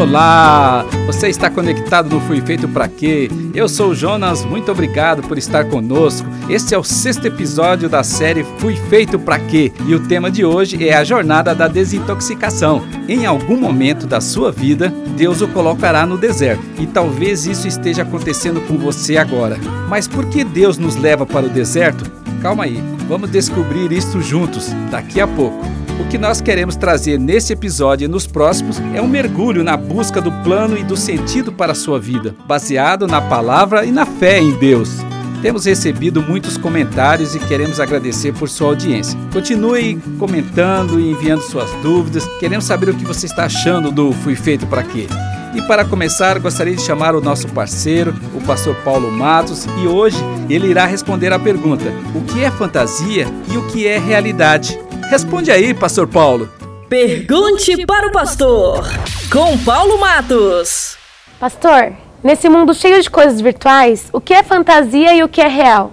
Olá! Você está conectado no Fui Feito Pra Quê? Eu sou o Jonas, muito obrigado por estar conosco. Este é o sexto episódio da série Fui Feito Pra Quê? E o tema de hoje é a jornada da desintoxicação. Em algum momento da sua vida, Deus o colocará no deserto. E talvez isso esteja acontecendo com você agora. Mas por que Deus nos leva para o deserto? Calma aí, vamos descobrir isso juntos daqui a pouco. O que nós queremos trazer nesse episódio e nos próximos é um mergulho na busca do plano e do sentido para a sua vida, baseado na palavra e na fé em Deus. Temos recebido muitos comentários e queremos agradecer por sua audiência. Continue comentando e enviando suas dúvidas. Queremos saber o que você está achando do Fui Feito para Quê. E para começar, gostaria de chamar o nosso parceiro, o pastor Paulo Matos, e hoje ele irá responder a pergunta: o que é fantasia e o que é realidade? Responde aí, Pastor Paulo. Pergunte para o pastor, com Paulo Matos. Pastor, nesse mundo cheio de coisas virtuais, o que é fantasia e o que é real?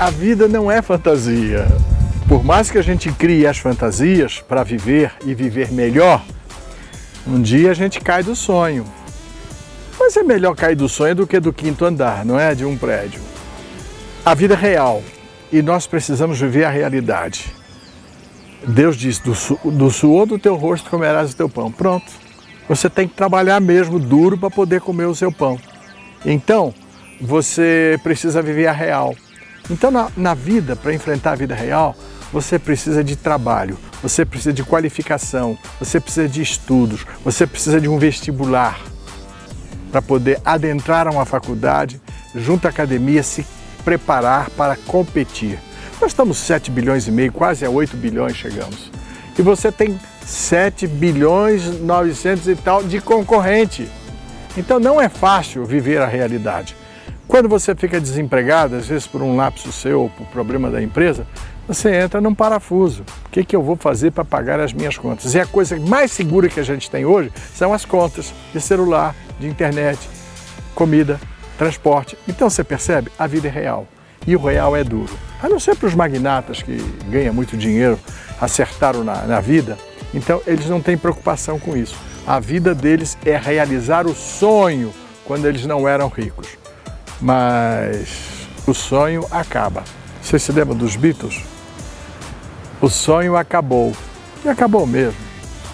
A vida não é fantasia. Por mais que a gente crie as fantasias para viver e viver melhor, um dia a gente cai do sonho. Mas é melhor cair do sonho do que do quinto andar, não é? De um prédio. A vida é real e nós precisamos viver a realidade. Deus diz: do, su do suor do teu rosto comerás o teu pão. Pronto. Você tem que trabalhar mesmo duro para poder comer o seu pão. Então, você precisa viver a real. Então, na, na vida, para enfrentar a vida real, você precisa de trabalho, você precisa de qualificação, você precisa de estudos, você precisa de um vestibular para poder adentrar a uma faculdade, junto à academia, se preparar para competir. Nós estamos 7 bilhões e meio, quase a 8 bilhões chegamos. E você tem 7 bilhões 900 e tal de concorrente. Então não é fácil viver a realidade. Quando você fica desempregado, às vezes por um lapso seu, por problema da empresa, você entra num parafuso. O que, que eu vou fazer para pagar as minhas contas? E a coisa mais segura que a gente tem hoje são as contas de celular, de internet, comida, transporte. Então você percebe, a vida é real. E o real é duro. A não ser para os magnatas que ganham muito dinheiro, acertaram na, na vida, então eles não têm preocupação com isso. A vida deles é realizar o sonho quando eles não eram ricos. Mas o sonho acaba. Você se lembra dos Beatles? O sonho acabou. E acabou mesmo.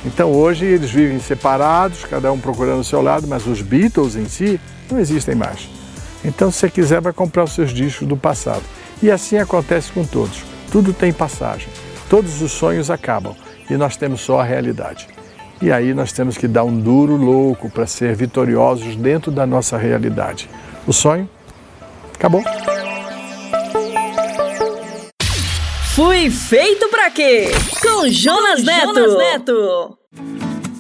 Então hoje eles vivem separados, cada um procurando o seu lado, mas os Beatles em si não existem mais. Então, se você quiser, vai comprar os seus discos do passado. E assim acontece com todos. Tudo tem passagem. Todos os sonhos acabam e nós temos só a realidade. E aí nós temos que dar um duro louco para ser vitoriosos dentro da nossa realidade. O sonho acabou. Fui feito para quê? Com Jonas Neto. Jonas Neto.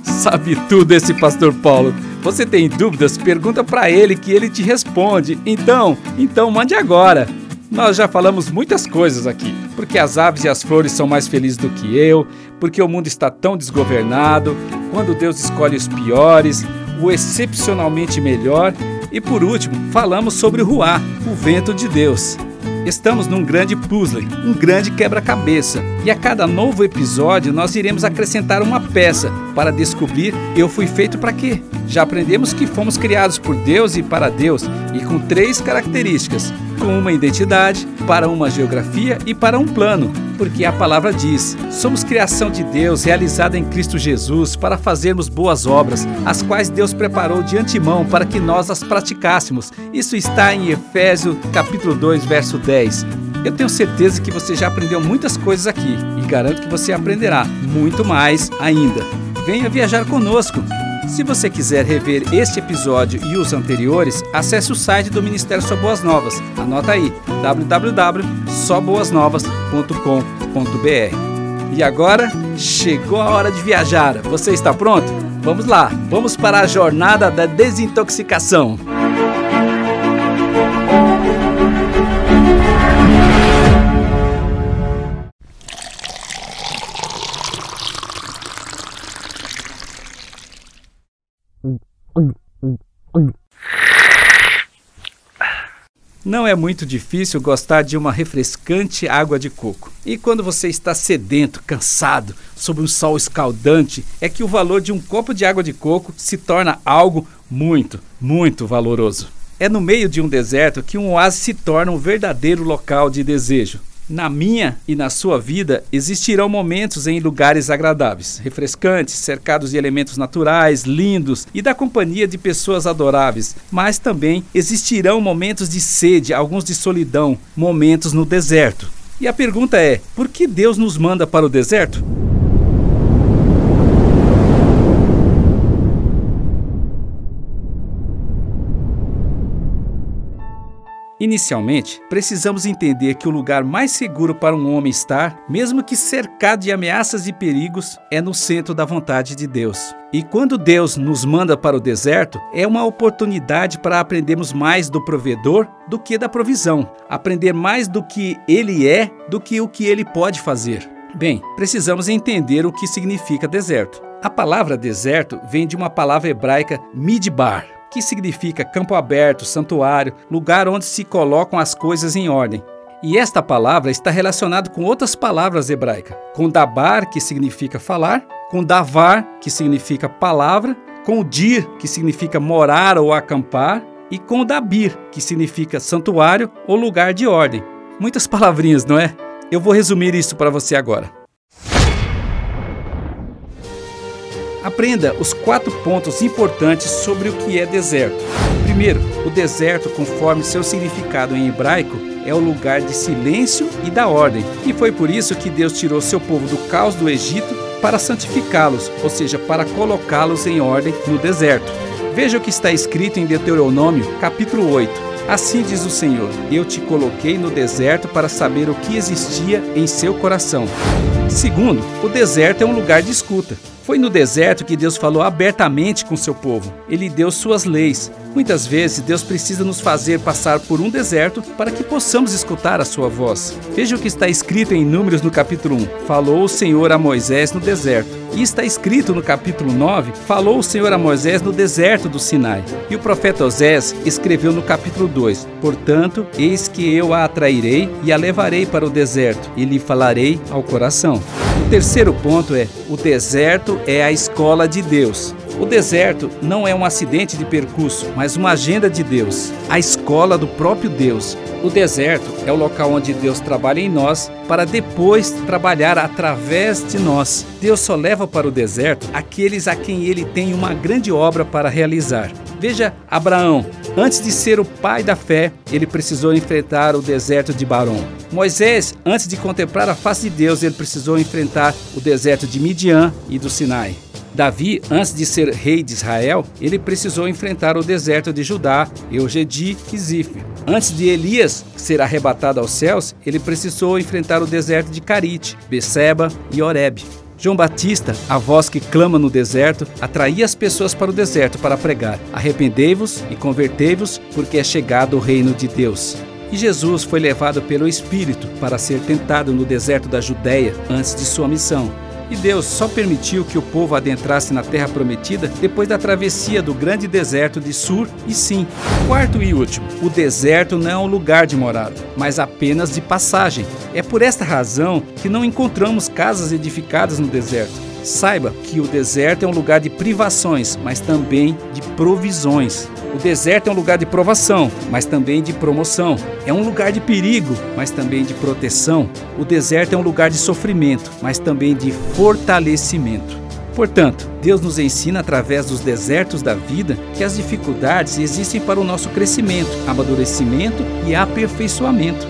Sabe tudo esse pastor Paulo. Você tem dúvidas? Pergunta para ele que ele te responde. Então, então mande agora. Nós já falamos muitas coisas aqui, porque as aves e as flores são mais felizes do que eu, porque o mundo está tão desgovernado, quando Deus escolhe os piores, o excepcionalmente melhor, e por último, falamos sobre o Ruá, o vento de Deus. Estamos num grande puzzle, um grande quebra-cabeça, e a cada novo episódio nós iremos acrescentar uma peça para descobrir eu fui feito para quê. Já aprendemos que fomos criados por Deus e para Deus, e com três características: com uma identidade, para uma geografia e para um plano, porque a palavra diz: somos criação de Deus realizada em Cristo Jesus para fazermos boas obras, as quais Deus preparou de antemão para que nós as praticássemos. Isso está em Efésios capítulo 2, verso 10. Eu tenho certeza que você já aprendeu muitas coisas aqui e garanto que você aprenderá muito mais ainda. Venha viajar conosco. Se você quiser rever este episódio e os anteriores, acesse o site do Ministério Só Boas Novas. Anota aí www.soboasnovas.com.br. E agora chegou a hora de viajar. Você está pronto? Vamos lá, vamos para a jornada da desintoxicação. Não é muito difícil gostar de uma refrescante água de coco. E quando você está sedento, cansado, sob um sol escaldante, é que o valor de um copo de água de coco se torna algo muito, muito valoroso. É no meio de um deserto que um oásis se torna um verdadeiro local de desejo. Na minha e na sua vida existirão momentos em lugares agradáveis, refrescantes, cercados de elementos naturais, lindos e da companhia de pessoas adoráveis, mas também existirão momentos de sede, alguns de solidão, momentos no deserto. E a pergunta é: por que Deus nos manda para o deserto? Inicialmente, precisamos entender que o lugar mais seguro para um homem estar, mesmo que cercado de ameaças e perigos, é no centro da vontade de Deus. E quando Deus nos manda para o deserto, é uma oportunidade para aprendermos mais do provedor do que da provisão, aprender mais do que ele é do que o que ele pode fazer. Bem, precisamos entender o que significa deserto. A palavra deserto vem de uma palavra hebraica midbar, que significa campo aberto, santuário, lugar onde se colocam as coisas em ordem. E esta palavra está relacionada com outras palavras hebraicas, com dabar, que significa falar, com davar, que significa palavra, com dir, que significa morar ou acampar, e com dabir, que significa santuário ou lugar de ordem. Muitas palavrinhas, não é? Eu vou resumir isso para você agora. Aprenda os quatro pontos importantes sobre o que é deserto. Primeiro, o deserto, conforme seu significado em hebraico, é o lugar de silêncio e da ordem. E foi por isso que Deus tirou seu povo do caos do Egito para santificá-los, ou seja, para colocá-los em ordem no deserto. Veja o que está escrito em Deuteronômio, capítulo 8. Assim diz o Senhor: Eu te coloquei no deserto para saber o que existia em seu coração. Segundo, o deserto é um lugar de escuta. Foi no deserto que Deus falou abertamente com seu povo. Ele deu suas leis. Muitas vezes Deus precisa nos fazer passar por um deserto para que possamos escutar a sua voz. Veja o que está escrito em Números no capítulo 1. Falou o Senhor a Moisés no deserto. E está escrito no capítulo 9: Falou o Senhor a Moisés no deserto do Sinai. E o profeta Osés escreveu no capítulo 2: Portanto, eis que eu a atrairei e a levarei para o deserto, e lhe falarei ao coração. O terceiro ponto é: o deserto é a escola de Deus. O deserto não é um acidente de percurso, mas uma agenda de Deus, a escola do próprio Deus. O deserto é o local onde Deus trabalha em nós para depois trabalhar através de nós. Deus só leva para o deserto aqueles a quem ele tem uma grande obra para realizar. Veja Abraão, antes de ser o pai da fé, ele precisou enfrentar o deserto de Barão. Moisés, antes de contemplar a face de Deus, ele precisou enfrentar o deserto de Midian e do Sinai. Davi, antes de ser rei de Israel, ele precisou enfrentar o deserto de Judá, Eugedi e Zif. Antes de Elias ser arrebatado aos céus, ele precisou enfrentar o deserto de Carite, Beceba e Oreb. João Batista, a voz que clama no deserto, atraía as pessoas para o deserto para pregar: Arrependei-vos e convertei-vos, porque é chegado o reino de Deus. E Jesus foi levado pelo Espírito para ser tentado no deserto da Judéia antes de sua missão. E Deus só permitiu que o povo adentrasse na terra prometida depois da travessia do grande deserto de Sur e Sim. Quarto e último, o deserto não é um lugar de morada, mas apenas de passagem. É por esta razão que não encontramos casas edificadas no deserto. Saiba que o deserto é um lugar de privações, mas também de provisões. O deserto é um lugar de provação, mas também de promoção. É um lugar de perigo, mas também de proteção. O deserto é um lugar de sofrimento, mas também de fortalecimento. Portanto, Deus nos ensina através dos desertos da vida que as dificuldades existem para o nosso crescimento, amadurecimento e aperfeiçoamento.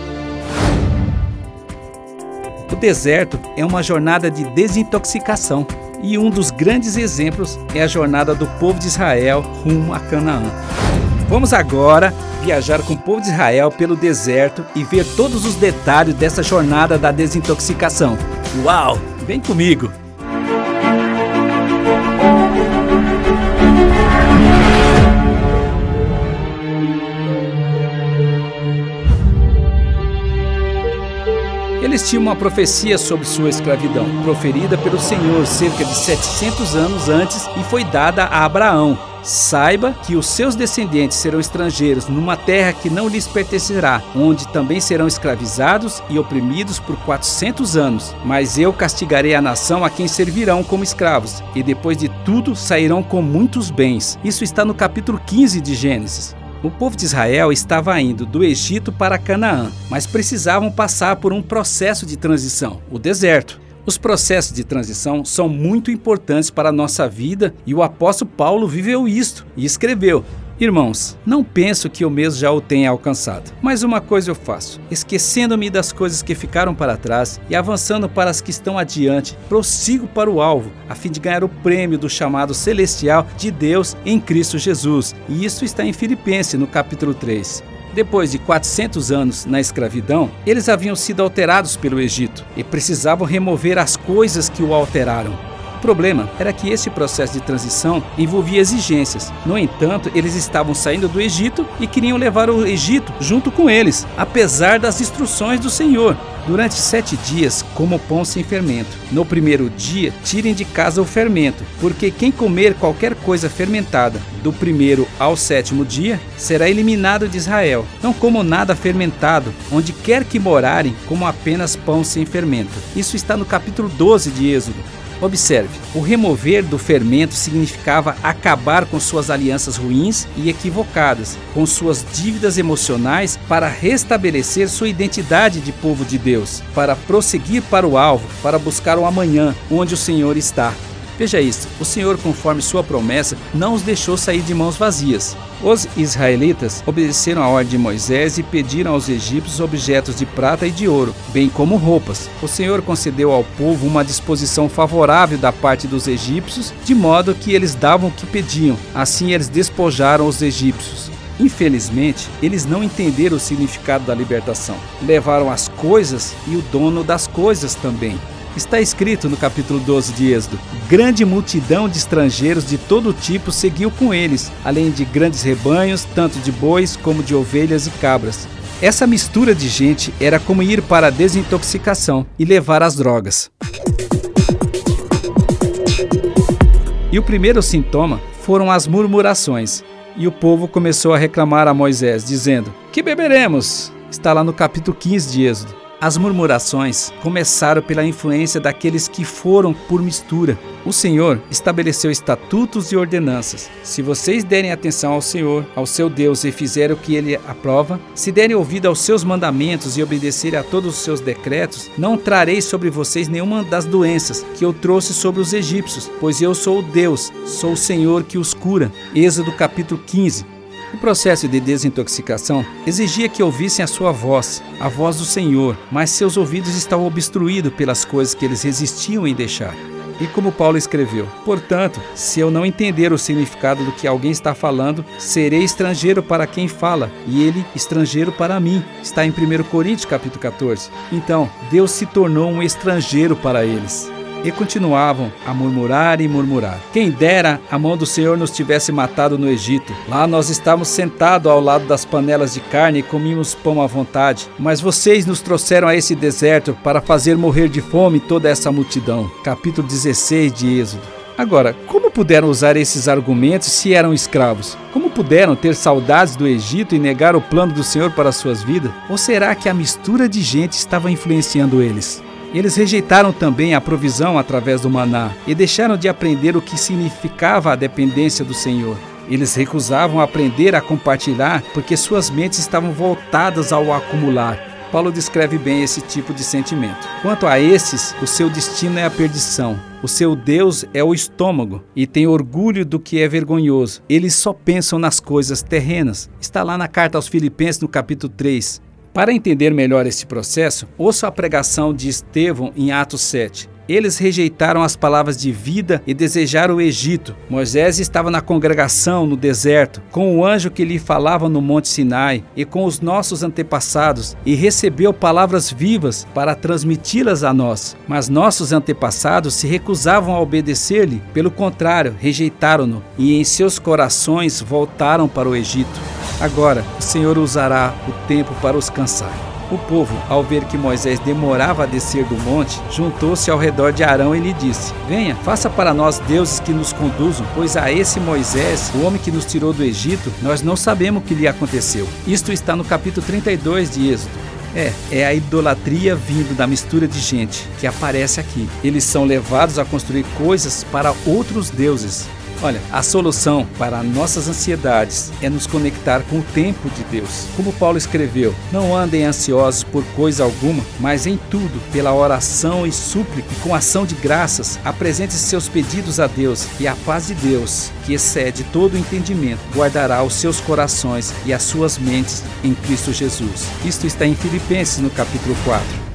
O deserto é uma jornada de desintoxicação e um dos grandes exemplos é a jornada do povo de Israel rumo a Canaã. Vamos agora viajar com o povo de Israel pelo deserto e ver todos os detalhes dessa jornada da desintoxicação. Uau! Vem comigo! Existia uma profecia sobre sua escravidão, proferida pelo Senhor cerca de 700 anos antes e foi dada a Abraão. Saiba que os seus descendentes serão estrangeiros numa terra que não lhes pertencerá, onde também serão escravizados e oprimidos por 400 anos. Mas eu castigarei a nação a quem servirão como escravos, e depois de tudo sairão com muitos bens. Isso está no capítulo 15 de Gênesis. O povo de Israel estava indo do Egito para Canaã, mas precisavam passar por um processo de transição o deserto. Os processos de transição são muito importantes para a nossa vida e o apóstolo Paulo viveu isto e escreveu: Irmãos, não penso que eu mesmo já o tenha alcançado, mas uma coisa eu faço: esquecendo-me das coisas que ficaram para trás e avançando para as que estão adiante, prossigo para o alvo, a fim de ganhar o prêmio do chamado celestial de Deus em Cristo Jesus. E isso está em Filipenses, no capítulo 3. Depois de 400 anos na escravidão, eles haviam sido alterados pelo Egito e precisavam remover as coisas que o alteraram. O problema era que esse processo de transição envolvia exigências. No entanto, eles estavam saindo do Egito e queriam levar o Egito junto com eles, apesar das instruções do Senhor. Durante sete dias, como pão sem fermento. No primeiro dia, tirem de casa o fermento, porque quem comer qualquer coisa fermentada do primeiro ao sétimo dia será eliminado de Israel. Não comam nada fermentado, onde quer que morarem, como apenas pão sem fermento. Isso está no capítulo 12 de Êxodo. Observe, o remover do fermento significava acabar com suas alianças ruins e equivocadas, com suas dívidas emocionais para restabelecer sua identidade de povo de Deus, para prosseguir para o alvo, para buscar o amanhã, onde o Senhor está. Veja isso: o Senhor, conforme sua promessa, não os deixou sair de mãos vazias. Os israelitas obedeceram a ordem de Moisés e pediram aos egípcios objetos de prata e de ouro, bem como roupas. O Senhor concedeu ao povo uma disposição favorável da parte dos egípcios, de modo que eles davam o que pediam. Assim eles despojaram os egípcios. Infelizmente, eles não entenderam o significado da libertação. Levaram as coisas e o dono das coisas também. Está escrito no capítulo 12 de Êxodo: Grande multidão de estrangeiros de todo tipo seguiu com eles, além de grandes rebanhos, tanto de bois como de ovelhas e cabras. Essa mistura de gente era como ir para a desintoxicação e levar as drogas. E o primeiro sintoma foram as murmurações. E o povo começou a reclamar a Moisés, dizendo: Que beberemos? Está lá no capítulo 15 de Êxodo. As murmurações começaram pela influência daqueles que foram por mistura. O Senhor estabeleceu estatutos e ordenanças. Se vocês derem atenção ao Senhor, ao seu Deus, e fizerem o que ele aprova, se derem ouvido aos seus mandamentos e obedecerem a todos os seus decretos, não trarei sobre vocês nenhuma das doenças que eu trouxe sobre os egípcios, pois eu sou o Deus, sou o Senhor que os cura. Êxodo capítulo 15. O processo de desintoxicação exigia que ouvissem a sua voz, a voz do Senhor, mas seus ouvidos estavam obstruídos pelas coisas que eles resistiam em deixar. E como Paulo escreveu: Portanto, se eu não entender o significado do que alguém está falando, serei estrangeiro para quem fala, e ele estrangeiro para mim. Está em 1 Coríntios capítulo 14. Então, Deus se tornou um estrangeiro para eles e continuavam a murmurar e murmurar. Quem dera a mão do Senhor nos tivesse matado no Egito. Lá nós estávamos sentados ao lado das panelas de carne e comíamos pão à vontade. Mas vocês nos trouxeram a esse deserto para fazer morrer de fome toda essa multidão. Capítulo 16 de Êxodo. Agora, como puderam usar esses argumentos se eram escravos? Como puderam ter saudades do Egito e negar o plano do Senhor para suas vidas? Ou será que a mistura de gente estava influenciando eles? Eles rejeitaram também a provisão através do maná e deixaram de aprender o que significava a dependência do Senhor. Eles recusavam aprender a compartilhar porque suas mentes estavam voltadas ao acumular. Paulo descreve bem esse tipo de sentimento. Quanto a esses, o seu destino é a perdição. O seu Deus é o estômago e tem orgulho do que é vergonhoso. Eles só pensam nas coisas terrenas. Está lá na carta aos Filipenses, no capítulo 3. Para entender melhor este processo, ouça a pregação de Estevão em Atos 7. Eles rejeitaram as palavras de vida e desejaram o Egito. Moisés estava na congregação no deserto, com o anjo que lhe falava no Monte Sinai e com os nossos antepassados, e recebeu palavras vivas para transmiti-las a nós. Mas nossos antepassados se recusavam a obedecer-lhe, pelo contrário, rejeitaram-no e em seus corações voltaram para o Egito. Agora, o Senhor usará o tempo para os cansar. O povo, ao ver que Moisés demorava a descer do monte, juntou-se ao redor de Arão e lhe disse: Venha, faça para nós deuses que nos conduzam, pois a esse Moisés, o homem que nos tirou do Egito, nós não sabemos o que lhe aconteceu. Isto está no capítulo 32 de Êxodo. É, é a idolatria vindo da mistura de gente que aparece aqui. Eles são levados a construir coisas para outros deuses. Olha, a solução para nossas ansiedades é nos conectar com o tempo de Deus. Como Paulo escreveu: Não andem ansiosos por coisa alguma, mas em tudo, pela oração e súplica com ação de graças, apresente seus pedidos a Deus, e a paz de Deus, que excede todo o entendimento, guardará os seus corações e as suas mentes em Cristo Jesus. Isto está em Filipenses no capítulo 4.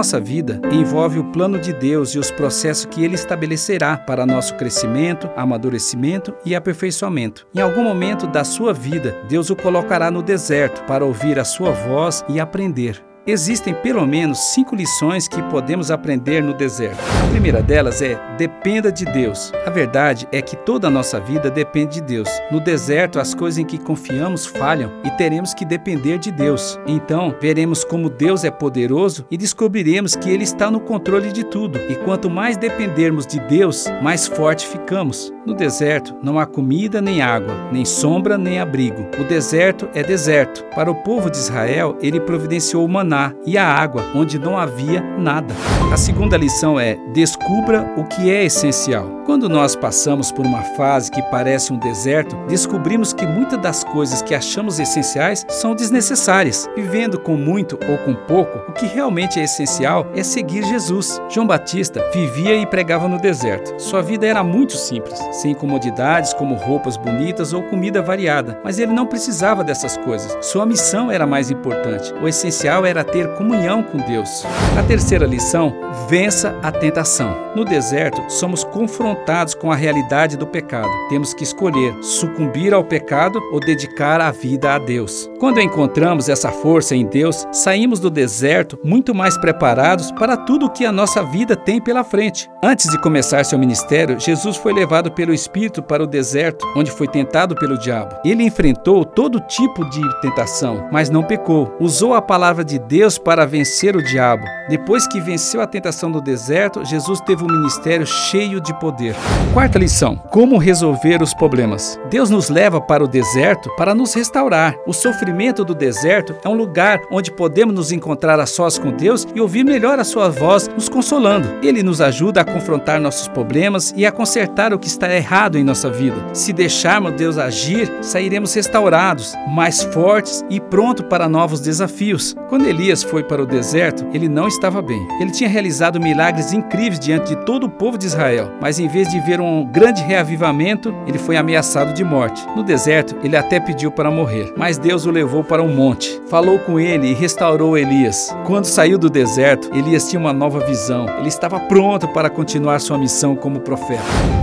Nossa vida envolve o plano de Deus e os processos que Ele estabelecerá para nosso crescimento, amadurecimento e aperfeiçoamento. Em algum momento da sua vida, Deus o colocará no deserto para ouvir a sua voz e aprender. Existem pelo menos cinco lições que podemos aprender no deserto. A primeira delas é: dependa de Deus. A verdade é que toda a nossa vida depende de Deus. No deserto, as coisas em que confiamos falham e teremos que depender de Deus. Então, veremos como Deus é poderoso e descobriremos que Ele está no controle de tudo. E quanto mais dependermos de Deus, mais forte ficamos. No deserto, não há comida nem água, nem sombra nem abrigo. O deserto é deserto. Para o povo de Israel, ele providenciou o maná maná e a água onde não havia nada. A segunda lição é: descubra o que é essencial. Quando nós passamos por uma fase que parece um deserto, descobrimos que muitas das coisas que achamos essenciais são desnecessárias. Vivendo com muito ou com pouco, o que realmente é essencial é seguir Jesus. João Batista vivia e pregava no deserto. Sua vida era muito simples, sem comodidades como roupas bonitas ou comida variada, mas ele não precisava dessas coisas. Sua missão era mais importante. O essencial era ter comunhão com Deus. A terceira lição: vença a tentação. No deserto, somos confrontados com a realidade do pecado. Temos que escolher sucumbir ao pecado ou dedicar a vida a Deus. Quando encontramos essa força em Deus, saímos do deserto muito mais preparados para tudo o que a nossa vida tem pela frente. Antes de começar seu ministério, Jesus foi levado pelo Espírito para o deserto, onde foi tentado pelo diabo. Ele enfrentou todo tipo de tentação, mas não pecou. Usou a palavra de Deus para vencer o diabo. Depois que venceu a tentação do deserto, Jesus teve um ministério cheio de poder. Quarta lição: como resolver os problemas. Deus nos leva para o deserto para nos restaurar. O sofrimento do deserto é um lugar onde podemos nos encontrar a sós com Deus e ouvir melhor a sua voz nos consolando. Ele nos ajuda a confrontar nossos problemas e a consertar o que está errado em nossa vida. Se deixarmos Deus agir, sairemos restaurados, mais fortes e prontos para novos desafios. Quando ele Elias foi para o deserto, ele não estava bem. Ele tinha realizado milagres incríveis diante de todo o povo de Israel, mas em vez de ver um grande reavivamento, ele foi ameaçado de morte. No deserto, ele até pediu para morrer, mas Deus o levou para um monte, falou com ele e restaurou Elias. Quando saiu do deserto, Elias tinha uma nova visão. Ele estava pronto para continuar sua missão como profeta.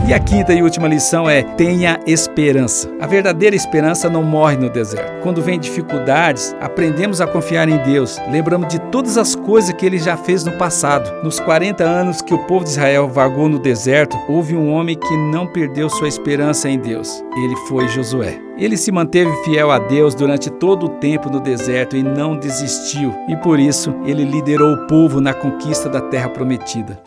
E a quinta e última lição é: tenha esperança. A verdadeira esperança não morre no deserto. Quando vem dificuldades, aprendemos a confiar em Deus lembramos de todas as coisas que ele já fez no passado. Nos 40 anos que o povo de Israel vagou no deserto, houve um homem que não perdeu sua esperança em Deus. Ele foi Josué. Ele se manteve fiel a Deus durante todo o tempo no deserto e não desistiu, e por isso ele liderou o povo na conquista da terra prometida.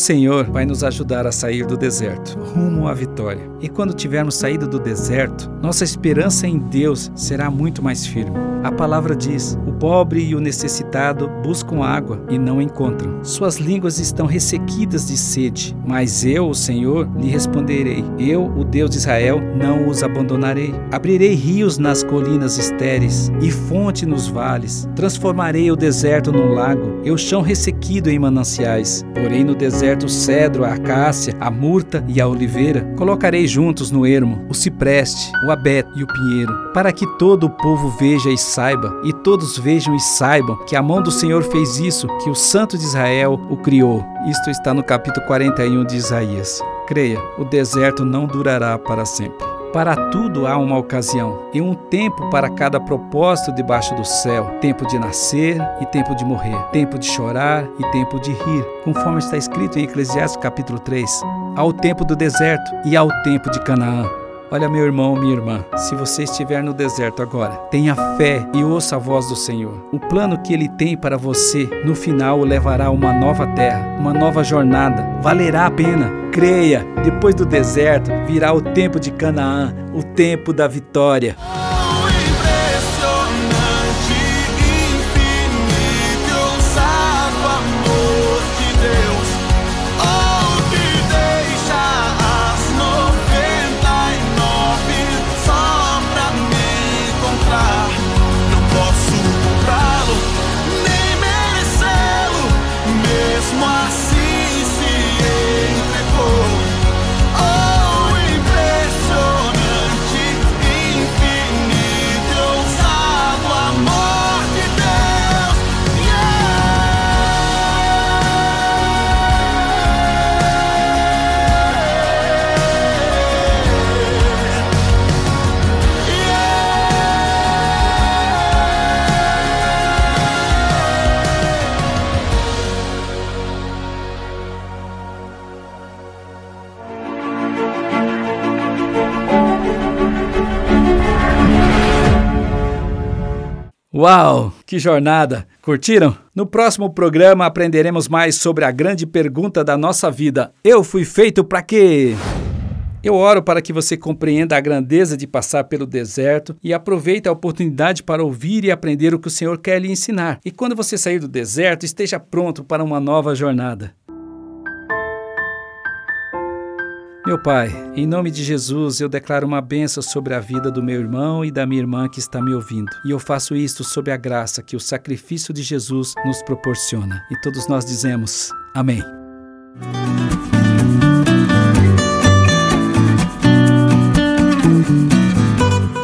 Senhor vai nos ajudar a sair do deserto, rumo à vitória. E quando tivermos saído do deserto, nossa esperança em Deus será muito mais firme. A palavra diz: pobre e o necessitado buscam água e não encontram. Suas línguas estão ressequidas de sede, mas eu, o Senhor, lhe responderei. Eu, o Deus de Israel, não os abandonarei. Abrirei rios nas colinas estéreis e fonte nos vales. Transformarei o deserto num lago e o chão ressequido em mananciais. Porém no deserto o cedro, a acácia, a murta e a oliveira. Colocarei juntos no ermo o cipreste, o abeto e o pinheiro, para que todo o povo veja e saiba, e todos vejam e saibam que a mão do Senhor fez isso, que o Santo de Israel o criou. Isto está no capítulo 41 de Isaías. Creia, o deserto não durará para sempre. Para tudo há uma ocasião e um tempo para cada propósito debaixo do céu: tempo de nascer e tempo de morrer, tempo de chorar e tempo de rir, conforme está escrito em Eclesiastes capítulo 3. Há o tempo do deserto e há o tempo de Canaã. Olha, meu irmão, minha irmã, se você estiver no deserto agora, tenha fé e ouça a voz do Senhor. O plano que Ele tem para você, no final, o levará a uma nova terra, uma nova jornada. Valerá a pena. Creia, depois do deserto virá o tempo de Canaã, o tempo da vitória. Uau, que jornada! Curtiram? No próximo programa aprenderemos mais sobre a grande pergunta da nossa vida: Eu fui feito para quê? Eu oro para que você compreenda a grandeza de passar pelo deserto e aproveite a oportunidade para ouvir e aprender o que o Senhor quer lhe ensinar. E quando você sair do deserto, esteja pronto para uma nova jornada. Meu Pai, em nome de Jesus, eu declaro uma bênção sobre a vida do meu irmão e da minha irmã que está me ouvindo. E eu faço isto sob a graça que o sacrifício de Jesus nos proporciona. E todos nós dizemos: Amém.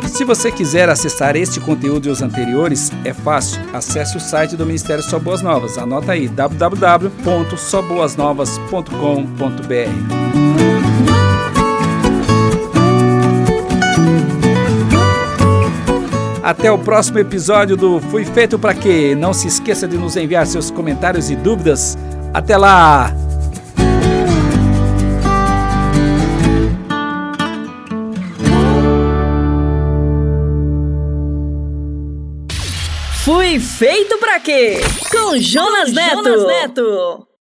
Se você quiser acessar este conteúdo e os anteriores, é fácil. Acesse o site do Ministério Só Boas Novas. Anota aí www.soboasnovas.com.br. Até o próximo episódio do Fui Feito para Quê? Não se esqueça de nos enviar seus comentários e dúvidas. Até lá! Fui feito para quê? Com Jonas, Com Neto. Jonas Neto.